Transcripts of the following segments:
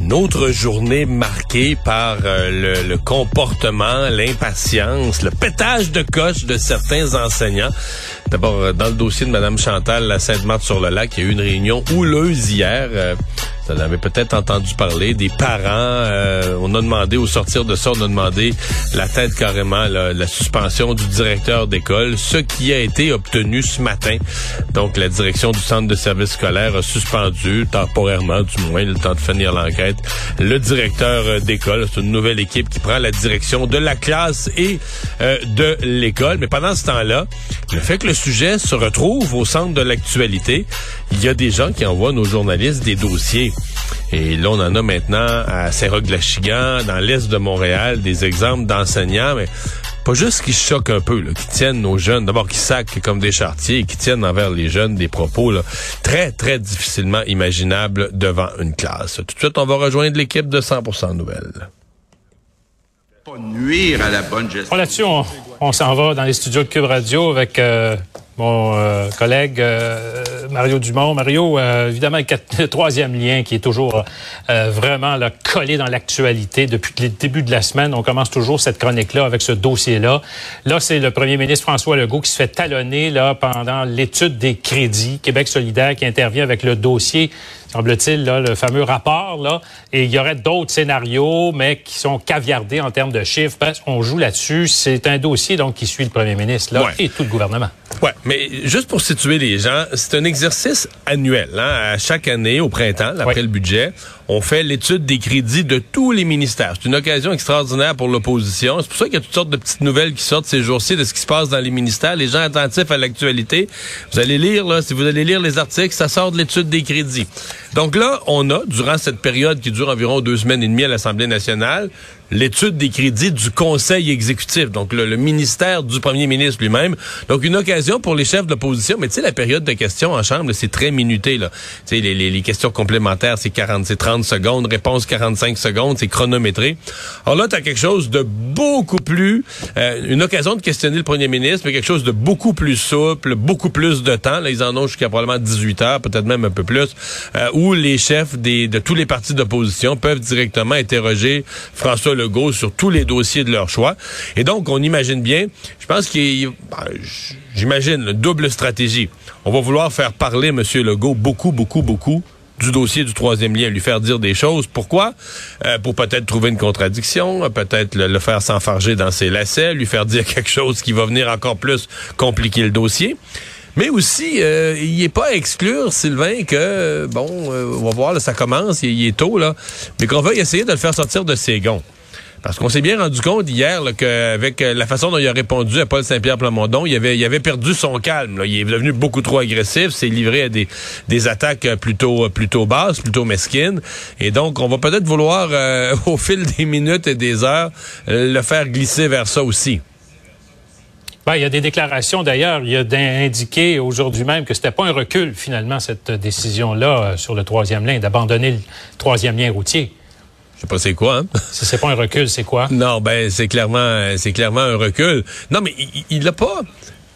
Une autre journée marquée par euh, le, comportement, l'impatience, le pétage de coche de certains enseignants. D'abord, euh, dans le dossier de Mme Chantal, la Sainte-Marthe-sur-le-Lac, il y a eu une réunion houleuse hier. Euh, vous en avez peut-être entendu parler des parents. Euh, on a demandé, au sortir de ça, on a demandé la tête carrément, la, la suspension du directeur d'école, ce qui a été obtenu ce matin. Donc, la direction du centre de service scolaire a suspendu, temporairement du moins, le temps de finir l'enquête, le directeur d'école. C'est une nouvelle équipe qui prend la direction de la classe et euh, de l'école. Mais pendant ce temps-là, le fait que le sujet se retrouve au centre de l'actualité, il y a des gens qui envoient nos journalistes des dossiers. Et là, on en a maintenant à Saint-Roch-de-la-Chigan, dans l'est de Montréal, des exemples d'enseignants, mais pas juste qui choquent un peu, là, qui tiennent nos jeunes, d'abord qui sacent comme des chartiers, qui tiennent envers les jeunes des propos là, très, très difficilement imaginables devant une classe. Tout de suite, on va rejoindre l'équipe de 100% Nouvelles. Pas nuire à la bonne gestion. Là-dessus, on, on s'en va dans les studios de Cube Radio avec euh, mon euh, collègue euh, Mario Dumont. Mario, euh, évidemment, le troisième lien qui est toujours euh, vraiment là, collé dans l'actualité depuis le début de la semaine. On commence toujours cette chronique-là avec ce dossier-là. Là, c'est le premier ministre François Legault qui se fait talonner là, pendant l'étude des crédits. Québec solidaire qui intervient avec le dossier semble-t-il, le fameux rapport. Là, et il y aurait d'autres scénarios, mais qui sont caviardés en termes de chiffres. Parce on joue là-dessus. C'est un dossier donc qui suit le premier ministre là, Ouais. et tout le gouvernement. Ouais, mais juste pour situer les gens, c'est un exercice annuel. Hein? À chaque année, au printemps, après Oui. le budget, on fait l'étude des crédits de tous les ministères. C'est une occasion extraordinaire pour l'opposition. C'est pour ça qu'il y a toutes sortes de petites nouvelles qui sortent ces jours-ci de ce qui se passe dans les ministères. Les gens attentifs à l'actualité, vous allez lire, là, si vous allez lire les articles, ça sort de l'étude des crédits. Donc là, on a, durant cette période qui dure environ deux semaines et demie à l'Assemblée nationale, l'étude des crédits du Conseil exécutif, donc le, le ministère du premier ministre lui-même. Donc une occasion pour les chefs de l'opposition, mais tu sais, la période de questions en Chambre, c'est très minuté. Là. Les, les, les questions complémentaires, c'est 40, c'est 30 secondes, réponse 45 secondes, c'est chronométré. Alors là, tu as quelque chose de beaucoup plus, euh, une occasion de questionner le premier ministre, mais quelque chose de beaucoup plus souple, beaucoup plus de temps. Là, ils en ont jusqu'à probablement 18 heures, peut-être même un peu plus, euh, où les chefs des, de tous les partis d'opposition peuvent directement interroger François Legault sur tous les dossiers de leur choix. Et donc, on imagine bien, je pense qu'il, ben, j'imagine, double stratégie. On va vouloir faire parler M. Legault beaucoup, beaucoup, beaucoup du dossier du troisième lien, lui faire dire des choses. Pourquoi? Euh, pour peut-être trouver une contradiction, peut-être le, faire s'enfarger dans ses lacets, lui faire dire quelque chose qui va venir encore plus compliquer le dossier. Mais aussi, euh, il n'est pas à exclure, Sylvain, que, bon, euh, on va voir, là, ça commence, il, il est tôt, là, mais qu'on va essayer de le faire sortir de ses gonds. Parce qu'on s'est bien rendu compte hier qu'avec euh, la façon dont il a répondu à Paul Saint-Pierre Plamondon, il avait, perdu son calme. Il est devenu beaucoup trop agressif, s'est livré à des, attaques euh, plutôt, euh, plutôt basses, plutôt mesquines. Et donc, on va peut-être vouloir, au fil des minutes et des heures, le faire glisser vers ça aussi. Ben, il y a des déclarations d'ailleurs. Il a indiqué aujourd'hui même que c'était pas un recul finalement cette décision-là sur le troisième lien, d'abandonner le troisième lien routier. Je sais pas c'est quoi, hein? C'est pas un recul, c'est quoi? Non, ben c'est clairement c'est clairement un recul. Non, mais il- il a pas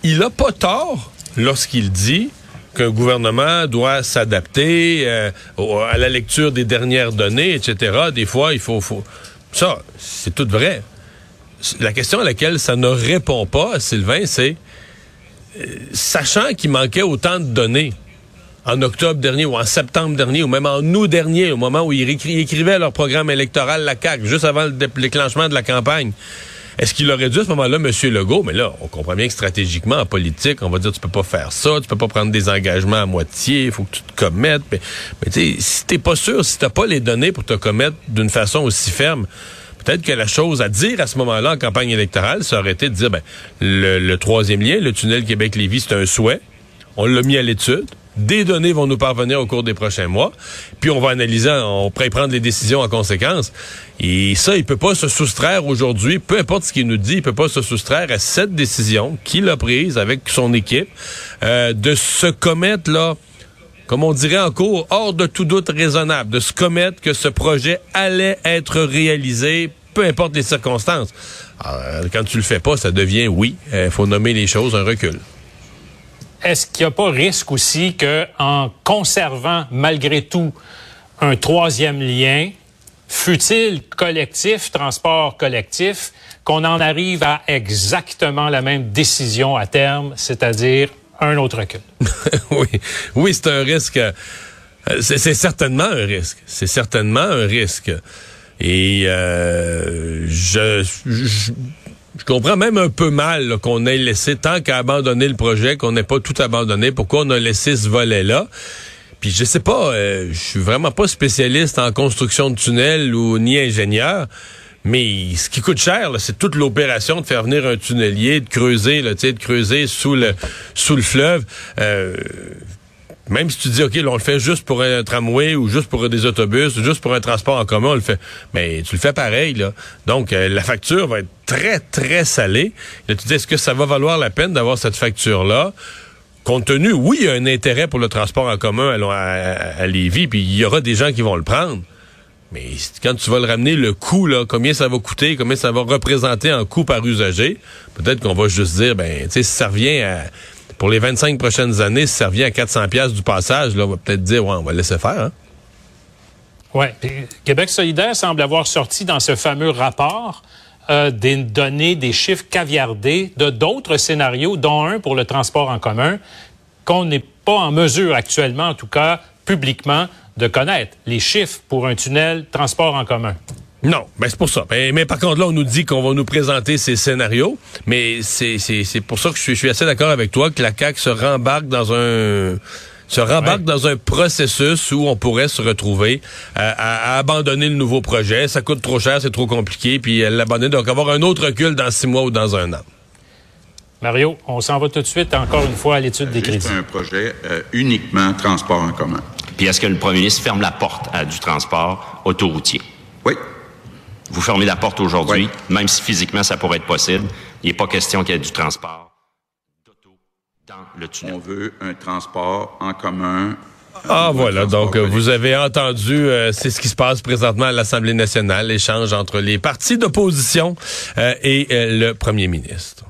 il a pas tort lorsqu'il dit qu'un gouvernement doit s'adapter euh, à la lecture des dernières données, etc. Des fois, il faut, faut... ça, c'est tout vrai. La question à laquelle ça ne répond pas, Sylvain, c'est euh, sachant qu'il manquait autant de données en octobre dernier ou en septembre dernier ou même en août dernier, au moment où ils écrivaient leur programme électoral, la CAQ, juste avant le dé- déclenchement de la campagne. Est-ce qu'il aurait dû à ce moment-là, M. Legault, mais là, on comprend bien que stratégiquement, en politique, on va dire, tu peux pas faire ça, tu peux pas prendre des engagements à moitié, il faut que tu te commettes. Mais, mais tu sais, si t'es pas sûr, si t'as pas les données pour te commettre d'une façon aussi ferme, peut-être que la chose à dire à ce moment-là en campagne électorale, ça aurait été de dire, ben, le, le troisième lien, le tunnel Québec-Lévis, c'est un souhait. On l'a mis à l'étude. Des données vont nous parvenir au cours des prochains mois. Puis on va analyser, on pourrait prendre les décisions en conséquence. Et ça, il peut pas se soustraire aujourd'hui, peu importe ce qu'il nous dit, il peut pas se soustraire à cette décision qu'il a prise avec son équipe euh, de se commettre là comme on dirait en cours, hors de tout doute raisonnable, de se commettre que ce projet allait être réalisé, peu importe les circonstances. Quand tu le fais pas, ça devient oui, il euh, faut nommer les choses un recul. Est-ce qu'il n'y a pas risque aussi que, en conservant malgré tout un troisième lien, fut-il collectif, transport collectif, qu'on en arrive à exactement la même décision à terme, c'est-à-dire un autre recul? oui, oui, c'est un risque. Euh, c'est certainement un risque. C'est certainement un risque. Et euh, je, je, comprends même un peu mal qu'on ait laissé, tant qu'à abandonner le projet, qu'on n'ait pas tout abandonné. Pourquoi on a laissé ce volet-là? Puis je sais pas, euh, je suis vraiment pas spécialiste en construction de tunnels ou ni ingénieur. Mais ce qui coûte cher, c'est toute l'opération de faire venir un tunnelier, de creuser, là, de creuser sous le sous le fleuve. Euh, même si tu dis, OK, là, on le fait juste pour un tramway ou juste pour des autobus, ou juste pour un transport en commun, on le fait. Mais tu le fais pareil, là. Donc, euh, la facture va être très, très salée. Là, tu dis, est-ce que ça va valoir la peine d'avoir cette facture-là? Compte tenu, oui, il y a un intérêt pour le transport en commun à, à, Lévis, puis il y aura des gens qui vont le prendre. Mais quand tu vas le ramener, le coût, là, combien ça va coûter, combien ça va représenter en coût par usager, peut-être qu'on va juste dire, ben, tu sais, ça revient à, pour les 25 prochaines années, si ça revient à 400 pièces du passage, là, on va peut-être dire, ouais, on va laisser faire, hein? Ouais. Québec solidaire semble avoir sorti dans ce fameux rapport euh, des données, des chiffres caviardés de d'autres scénarios, dont un pour le transport en commun, qu'on n'est pas en mesure actuellement, en tout cas publiquement, de connaître les chiffres pour un tunnel transport en commun. Non, ben c'est pour ça. Mais, mais, par contre, là, on nous dit qu'on va nous présenter ces scénarios. Mais c'est pour ça que je suis, je suis assez d'accord avec toi que la CAQ se rembarque dans un se rembarque dans un processus où on pourrait se retrouver à, à, abandonner le nouveau projet. Ça coûte trop cher, c'est trop compliqué, puis l'abandonner. Donc, avoir un autre recul dans six mois ou dans un an. Mario, on s'en va tout de suite encore une fois à l'étude des crédits. C'est un projet euh, uniquement transport en commun. Puis est-ce que le premier ministre ferme la porte à du transport autoroutier? Oui. Vous fermez la porte aujourd'hui, même si physiquement ça pourrait être possible. Il n'est pas question qu'il y ait du transport d'auto dans le tunnel. On veut un transport en commun ah voilà, donc vous avez entendu, euh, c'est ce qui se passe présentement à l'Assemblée nationale, l'échange entre les partis d'opposition euh, et euh, le premier ministre.